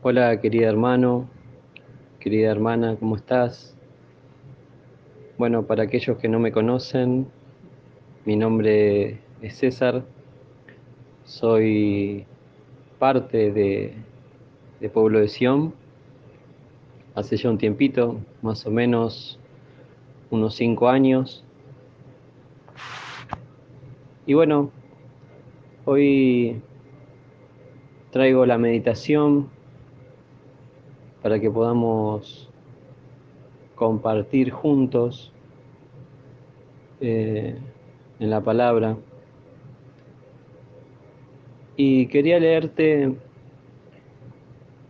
Hola querida hermano, querida hermana, ¿cómo estás? Bueno, para aquellos que no me conocen, mi nombre es César, soy parte de, de Pueblo de Sion, hace ya un tiempito, más o menos unos cinco años. Y bueno, hoy traigo la meditación para que podamos compartir juntos eh, en la palabra. Y quería leerte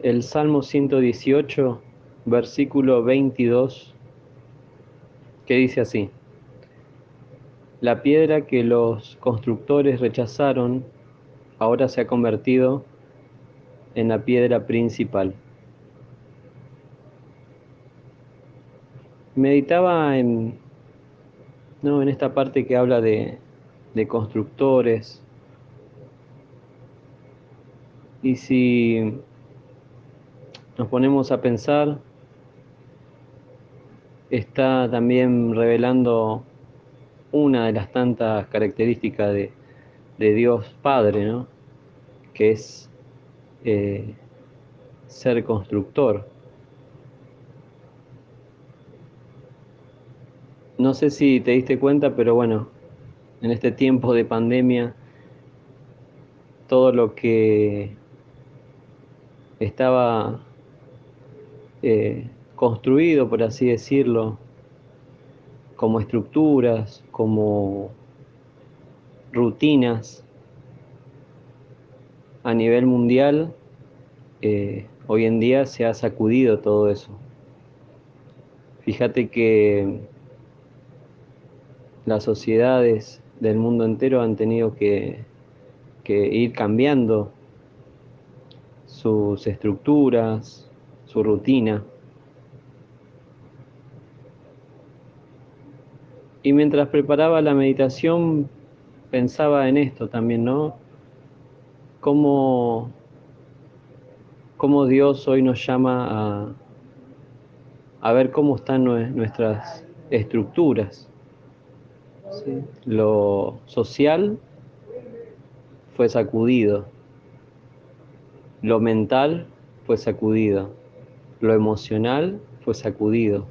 el Salmo 118, versículo 22, que dice así, la piedra que los constructores rechazaron ahora se ha convertido en la piedra principal. Meditaba en, ¿no? en esta parte que habla de, de constructores. Y si nos ponemos a pensar, está también revelando una de las tantas características de, de Dios Padre, ¿no? que es eh, ser constructor. No sé si te diste cuenta, pero bueno, en este tiempo de pandemia, todo lo que estaba eh, construido, por así decirlo, como estructuras, como rutinas a nivel mundial, eh, hoy en día se ha sacudido todo eso. Fíjate que las sociedades del mundo entero han tenido que, ir cambiando sus estructuras, su rutina. Y mientras preparaba la meditación pensaba en esto también, ¿no? Cómo, Dios hoy nos llama a ver cómo están nuestras estructuras. Lo social fue sacudido, lo mental fue sacudido, lo emocional fue sacudido.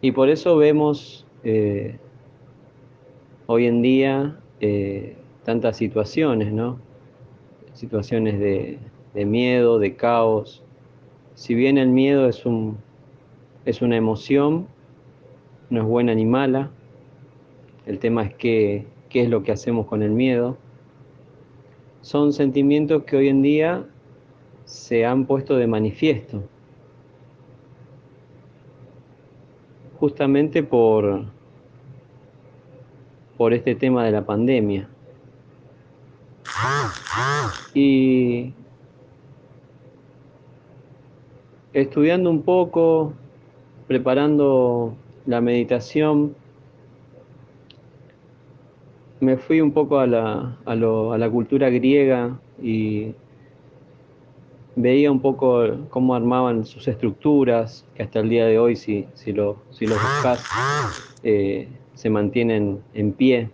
Y por eso vemos eh, hoy en día eh, tantas situaciones, ¿no? Situaciones de, de, miedo, de caos. Si bien el miedo es, un, es una emoción, no es buena ni mala, el tema es qué, qué es lo que hacemos con el miedo. Son sentimientos que hoy en día se han puesto de manifiesto, justamente por, por este tema de la pandemia. Y estudiando un poco, preparando la meditación, me fui un poco a la, a, lo, a la cultura griega y veía un poco cómo armaban sus estructuras, que hasta el día de hoy, si, si, lo, si los buscas, eh, se mantienen en pie.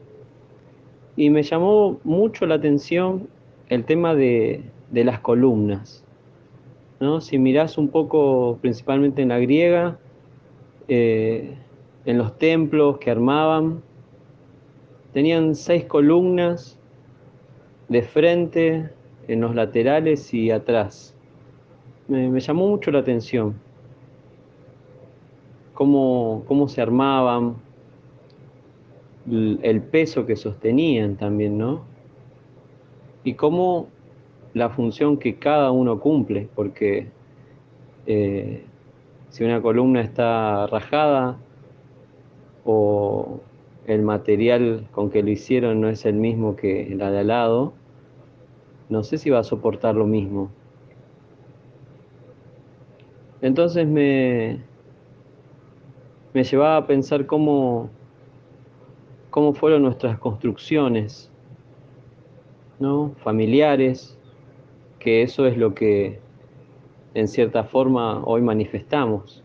Y me llamó mucho la atención el tema de, de las columnas. ¿no? Si mirás un poco, principalmente en la griega, eh, en los templos que armaban, tenían seis columnas de frente, en los laterales y atrás. Me, llamó mucho la atención cómo, cómo se armaban, el peso que sostenían también, ¿no? Y cómo la función que cada uno cumple, porque eh, si una columna está rajada o el material con que lo hicieron no es el mismo que la de al lado, no sé si va a soportar lo mismo. Entonces me, me llevaba a pensar cómo, cómo fueron nuestras construcciones, ¿no? familiares, que eso es lo que en cierta forma hoy manifestamos.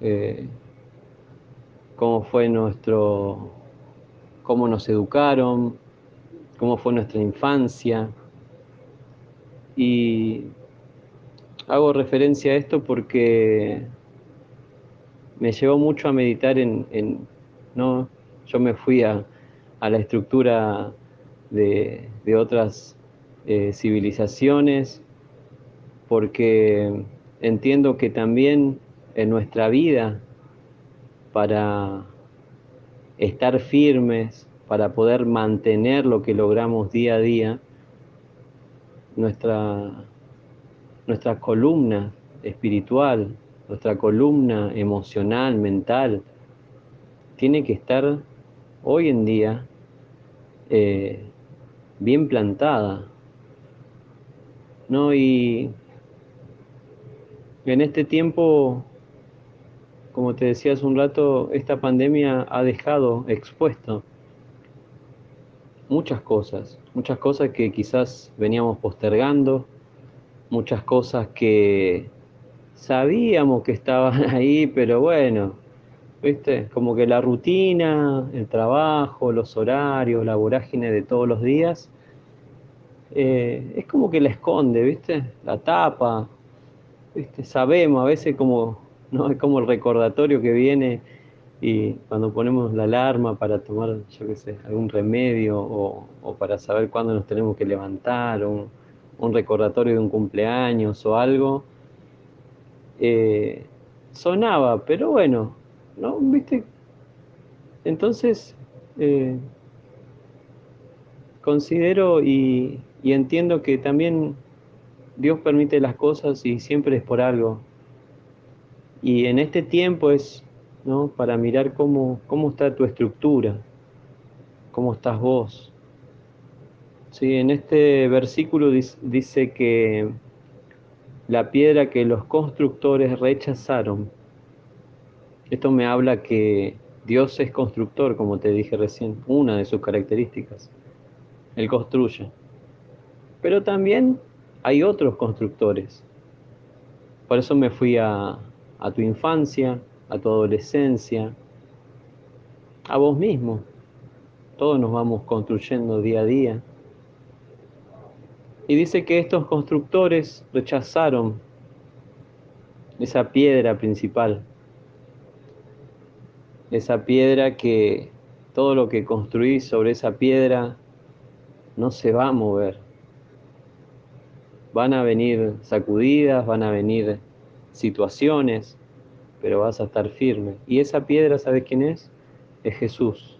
Eh, cómo fue nuestro, cómo nos educaron, cómo fue nuestra infancia. Y hago referencia a esto porque me llevó mucho a meditar en, ¿no? Yo me fui a, la estructura de, otras eh, civilizaciones porque entiendo que también en nuestra vida, para estar firmes, para poder mantener lo que logramos día a día, nuestra, nuestra columna espiritual, nuestra columna emocional, mental, tiene que estar hoy en día eh, bien plantada. ¿no? Y en este tiempo, como te decía hace un rato, esta pandemia ha dejado expuesto muchas cosas, muchas cosas que quizás veníamos postergando, muchas cosas que sabíamos que estaban ahí, pero bueno, ¿viste? Como que la rutina, el trabajo, los horarios, la vorágine de todos los días, eh, es como que la esconde, ¿viste? La tapa, ¿viste? Sabemos, a veces como, ¿no? Es como el recordatorio que viene y cuando ponemos la alarma para tomar, yo qué sé, algún remedio o, para saber cuándo nos tenemos que levantar, un, un recordatorio de un cumpleaños o algo, eh, sonaba, pero bueno, ¿no? ¿Viste? Entonces, eh, considero y entiendo que también Dios permite las cosas y siempre es por algo. Y en este tiempo es ¿no? para mirar cómo, cómo está tu estructura, cómo estás vos. Sí, en este versículo dice que la piedra que los constructores rechazaron, esto me habla que Dios es constructor, como te dije recién, una de sus características. Él construye. Pero también hay otros constructores. Por eso me fui a, tu infancia, a tu adolescencia, a vos mismo. Todos nos vamos construyendo día a día. Y dice que estos constructores rechazaron esa piedra principal, esa piedra que todo lo que construís sobre esa piedra no se va a mover Van a venir sacudidas, van a venir situaciones, pero vas a estar firme. Y esa piedra, ¿sabes quién es? Es Jesús.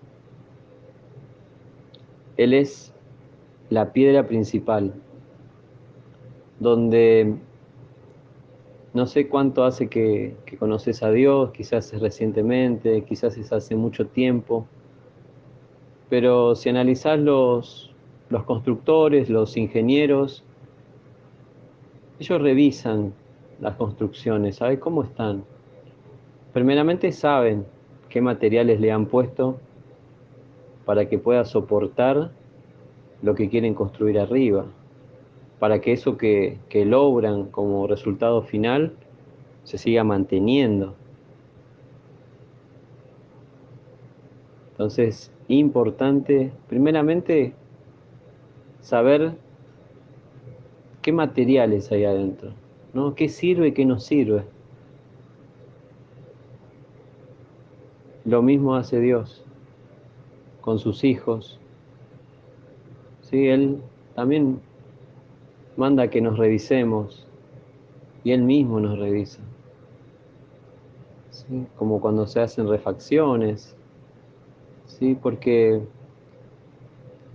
Él es la piedra principal, donde no sé cuánto hace que, conoces a Dios, quizás es recientemente, quizás es hace mucho tiempo, pero si analizás los, los constructores, los ingenieros, ellos revisan las construcciones, ¿saben cómo están? Primeramente saben qué materiales le han puesto para que pueda soportar lo que quieren construir arriba, para que eso que, que logran como resultado final se siga manteniendo. Entonces, importante, primeramente, saber qué materiales hay adentro, ¿no? ¿Qué sirve y qué no sirve? Lo mismo hace Dios con sus hijos. Sí, Él también manda que nos revisemos y Él mismo nos revisa. ¿Sí? Como cuando se hacen refacciones, ¿sí? porque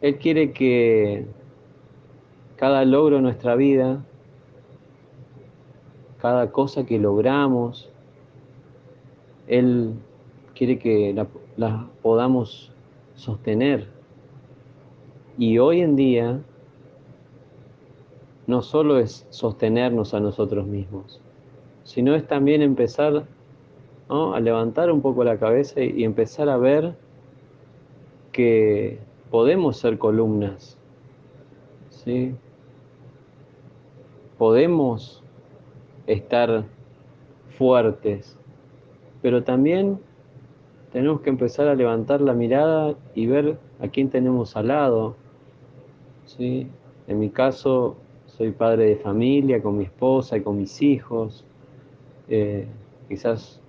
Él quiere que cada logro en nuestra vida, cada cosa que logramos, Él quiere que la, podamos sostener. Y hoy en día no solo es sostenernos a nosotros mismos, sino es también empezar a levantar un poco la cabeza y empezar a ver que podemos ser columnas, ¿sí? podemos estar fuertes, pero también tenemos que empezar a levantar la mirada y ver a quién tenemos al lado. ¿sí? En mi caso, soy padre de familia con mi esposa y con mis hijos. Eh, quizás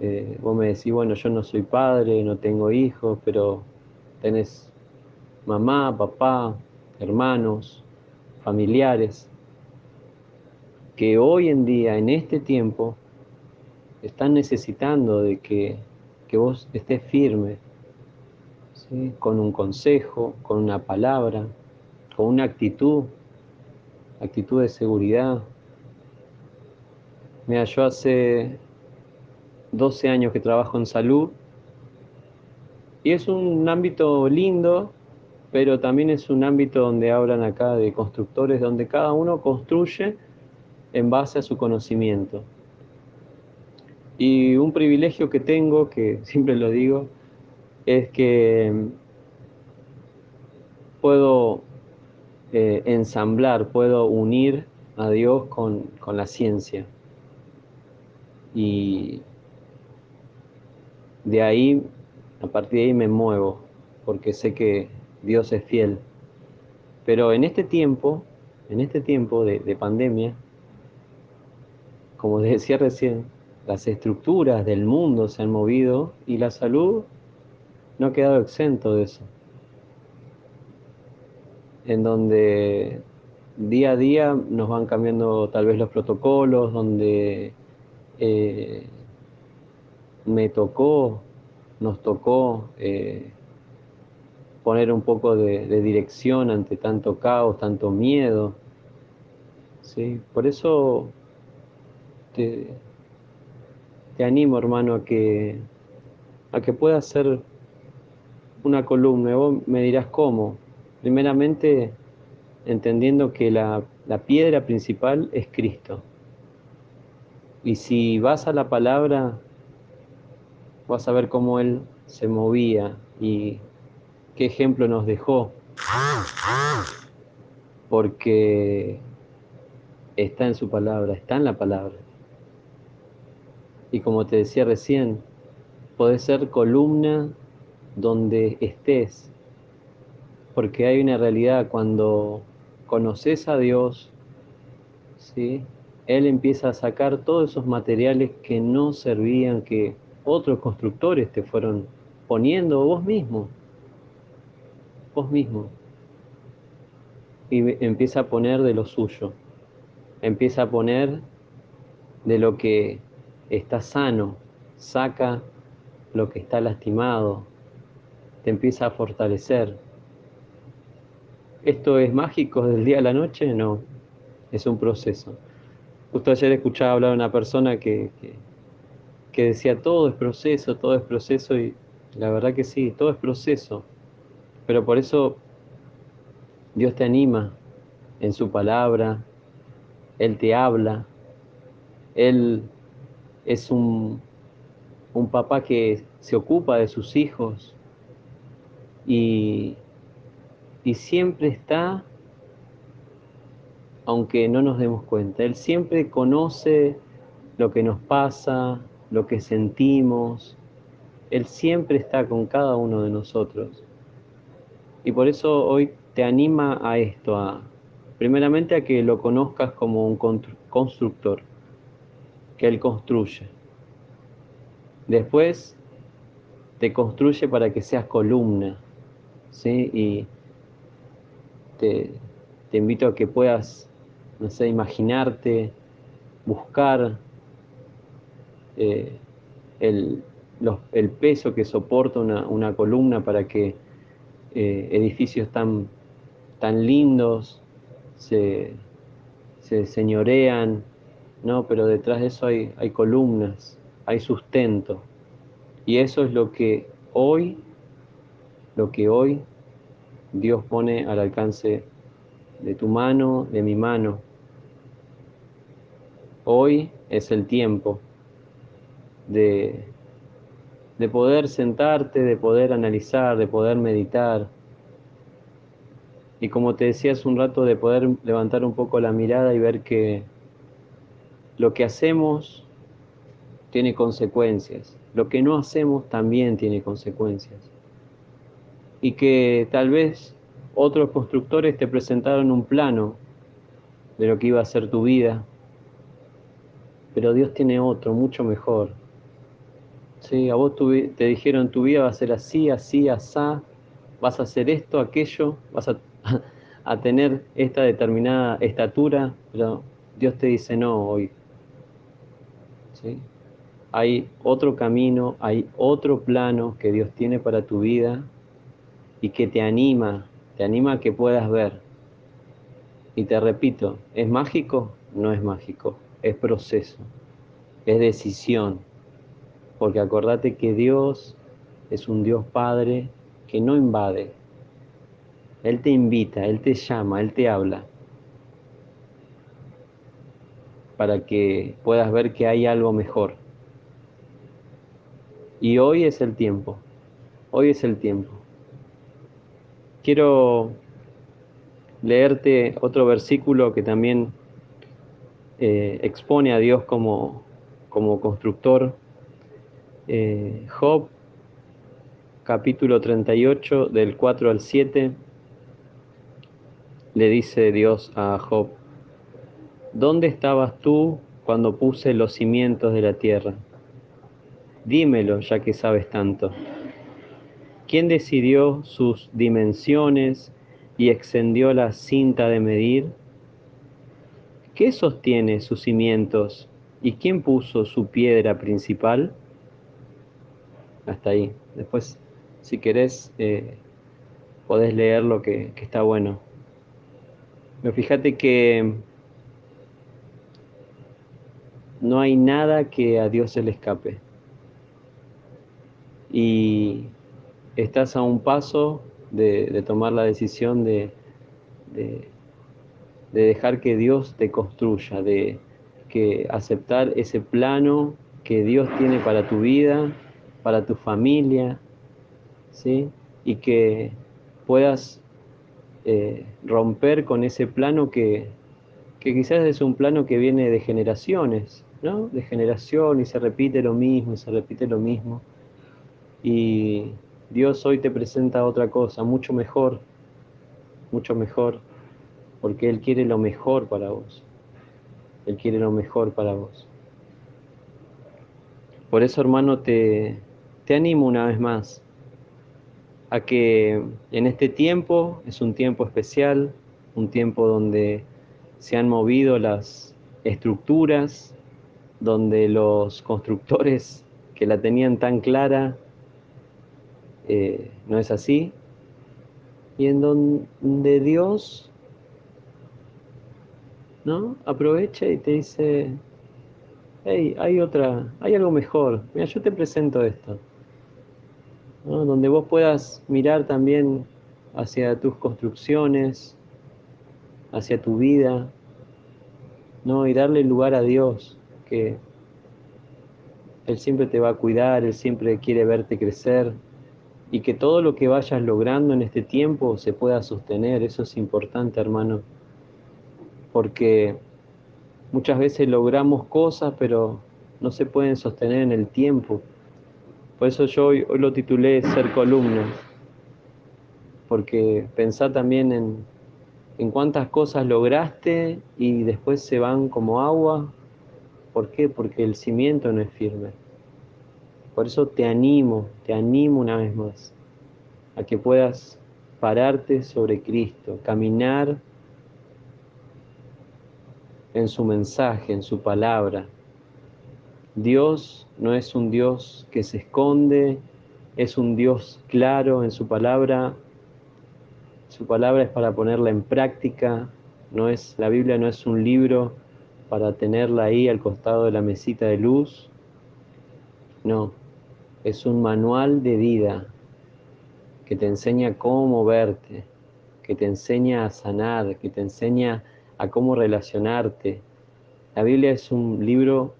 eh, vos me decís, bueno, yo no soy padre, no tengo hijos, pero tenés mamá, papá, hermanos, familiares, que hoy en día, en este tiempo, están necesitando de que, vos estés firme, con un consejo, con una palabra, con una actitud, actitud de seguridad. Mira, yo hace 12 años que trabajo en salud y es un ámbito lindo, pero también es un ámbito donde hablan acá de constructores, donde cada uno construye en base a su conocimiento. Y un privilegio que tengo, que siempre lo digo, es que puedo eh, ensamblar, puedo unir a Dios con, con la ciencia. Y de ahí, a partir de ahí me muevo, porque sé que Dios es fiel. Pero en este tiempo, en este tiempo de pandemia, como decía recién, las estructuras del mundo se han movido y la salud no ha quedado exento de eso. En donde día a día nos van cambiando tal vez los protocolos, donde eh, me tocó, nos tocó eh, poner un poco de, dirección ante tanto caos, tanto miedo. ¿sí? Por eso te, te animo, hermano, a que, a que puedas ser una columna. Vos me dirás cómo. Primeramente, entendiendo que la, la piedra principal es Cristo. Y si vas a la palabra, vas a ver cómo Él se movía y qué ejemplo nos dejó. Porque está en su palabra, está en la palabra. Y como te decía recién, podés ser columna donde estés, porque hay una realidad cuando conoces a Dios, ¿sí? Él empieza a sacar todos esos materiales que no servían, que otros constructores te fueron poniendo, vos mismo, vos mismo. Y empieza a poner de lo suyo, empieza a poner de lo que está sano, saca lo que está lastimado, te empieza a fortalecer. ¿Esto es mágico del día a la noche? No, es un proceso. Justo ayer escuchaba hablar a una persona que, que, decía todo es proceso, todo es proceso y la verdad que sí, todo es proceso. Pero por eso Dios te anima en su palabra, Él te habla, Él es un, un papá que se ocupa de sus hijos y, y siempre está, aunque no nos demos cuenta, Él siempre conoce lo que nos pasa, lo que sentimos, Él siempre está con cada uno de nosotros. Y por eso hoy te anima a esto, a, primeramente a que lo conozcas como un constructor que Él construye. Después te construye para que seas columna, ¿sí? Y te, invito a que puedas, no sé, imaginarte, buscar eh, el, peso que soporta una, columna para que eh, edificios tan, tan lindos se, se señorean, no, pero detrás de eso hay, hay columnas, hay sustento. Y eso es lo que hoy, lo que hoy Dios pone al alcance de tu mano, de mi mano. Hoy es el tiempo de, de poder sentarte, de poder analizar, de poder meditar. Y como te decía hace un rato, de poder levantar un poco la mirada y ver que lo que hacemos tiene consecuencias, lo que no hacemos también tiene consecuencias. Y que tal vez otros constructores te presentaron un plano de lo que iba a ser tu vida, pero Dios tiene otro, mucho mejor. Sí, a vos te dijeron tu vida va a ser así, así, asá, vas a hacer esto, aquello, vas a, a tener esta determinada estatura, pero Dios te dice no hoy. Hay otro camino, hay otro plano que Dios tiene para tu vida y que te anima, te anima a que puedas ver. Y te repito, ¿es mágico? No es mágico, es proceso, es decisión. Porque acordate que Dios es un Dios Padre que no invade. Él te invita, Él te llama, Él te habla. Para que puedas ver que hay algo mejor. Y hoy es el tiempo. Hoy es el tiempo. Quiero leerte otro versículo que también eh, expone a Dios como, como constructor. Eh, Job, capítulo 38, del 4 al 7, le dice Dios a Job, ¿dónde estabas tú cuando puse los cimientos de la tierra? Dímelo, ya que sabes tanto. ¿Quién decidió sus dimensiones y extendió la cinta de medir? ¿Qué sostiene sus cimientos y quién puso su piedra principal? Hasta ahí. Después, si querés, eh, podés leer lo que, que está bueno. Pero fíjate que no hay nada que a Dios se le escape. Y estás a un paso de, tomar la decisión de, de, dejar que Dios te construya, de que aceptar ese plano que Dios tiene para tu vida, para tu familia, ¿sí? Y que puedas eh, romper con ese plano que quizás es un plano que viene de generaciones, De generación y se repite lo mismo, y se repite lo mismo. Y Dios hoy te presenta otra cosa, mucho mejor, mucho mejor, porque Él quiere lo mejor para vos. Él quiere lo mejor para vos. Por eso, hermano, te, te animo una vez más a que en este tiempo, es un tiempo especial, un tiempo donde se han movido las estructuras, donde los constructores que la tenían tan clara eh, no es así, y en donde Dios ¿no? aprovecha y te dice, hey, hay otra, hay algo mejor, mira, yo te presento esto, donde vos puedas mirar también hacia tus construcciones, hacia tu vida, ¿no? y darle lugar a Dios, que Él siempre te va a cuidar, Él siempre quiere verte crecer y que todo lo que vayas logrando en este tiempo se pueda sostener. Eso es importante, hermano, porque muchas veces logramos cosas, pero no se pueden sostener en el tiempo. Por eso yo hoy, lo titulé Ser columna, porque pensá también en, en cuántas cosas lograste y después se van como agua. ¿Por qué? Porque el cimiento no es firme. Por eso te animo, te animo una vez más a que puedas pararte sobre Cristo, caminar en su mensaje, en su palabra. Dios no es un Dios que se esconde, es un Dios claro en su palabra. Su palabra es para ponerla en práctica, no es la Biblia no es un libro para tenerla ahí al costado de la mesita de luz. No, es un manual de vida que te enseña cómo moverte, que te enseña a sanar, que te enseña a cómo relacionarte. La Biblia es un libro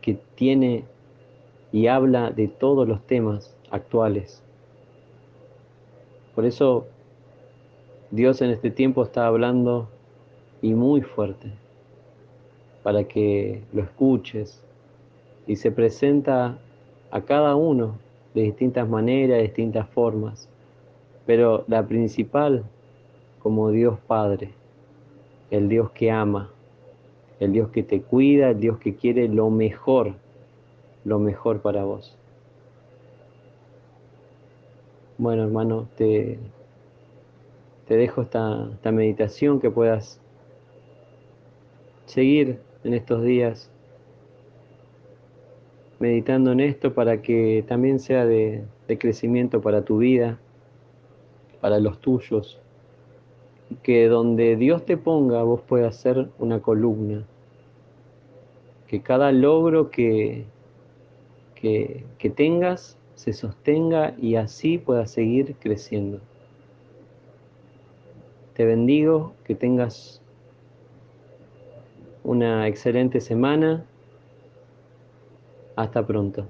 que tiene y habla de todos los temas actuales. Por eso Dios en este tiempo está hablando y muy fuerte. Para que lo escuches. Y se presenta a cada uno de distintas maneras, de distintas formas, pero la principal como Dios Padre, el Dios que ama, el Dios que te cuida, el Dios que quiere lo mejor, lo mejor para vos. Bueno, hermano, te, te dejo esta, esta meditación que puedas seguir en estos días meditando en esto para que también sea de, crecimiento para tu vida, para los tuyos, que donde Dios te ponga vos puedas ser una columna, que cada logro que, que, que tengas se sostenga y así puedas seguir creciendo. Te bendigo, que tengas una excelente semana hasta pronto.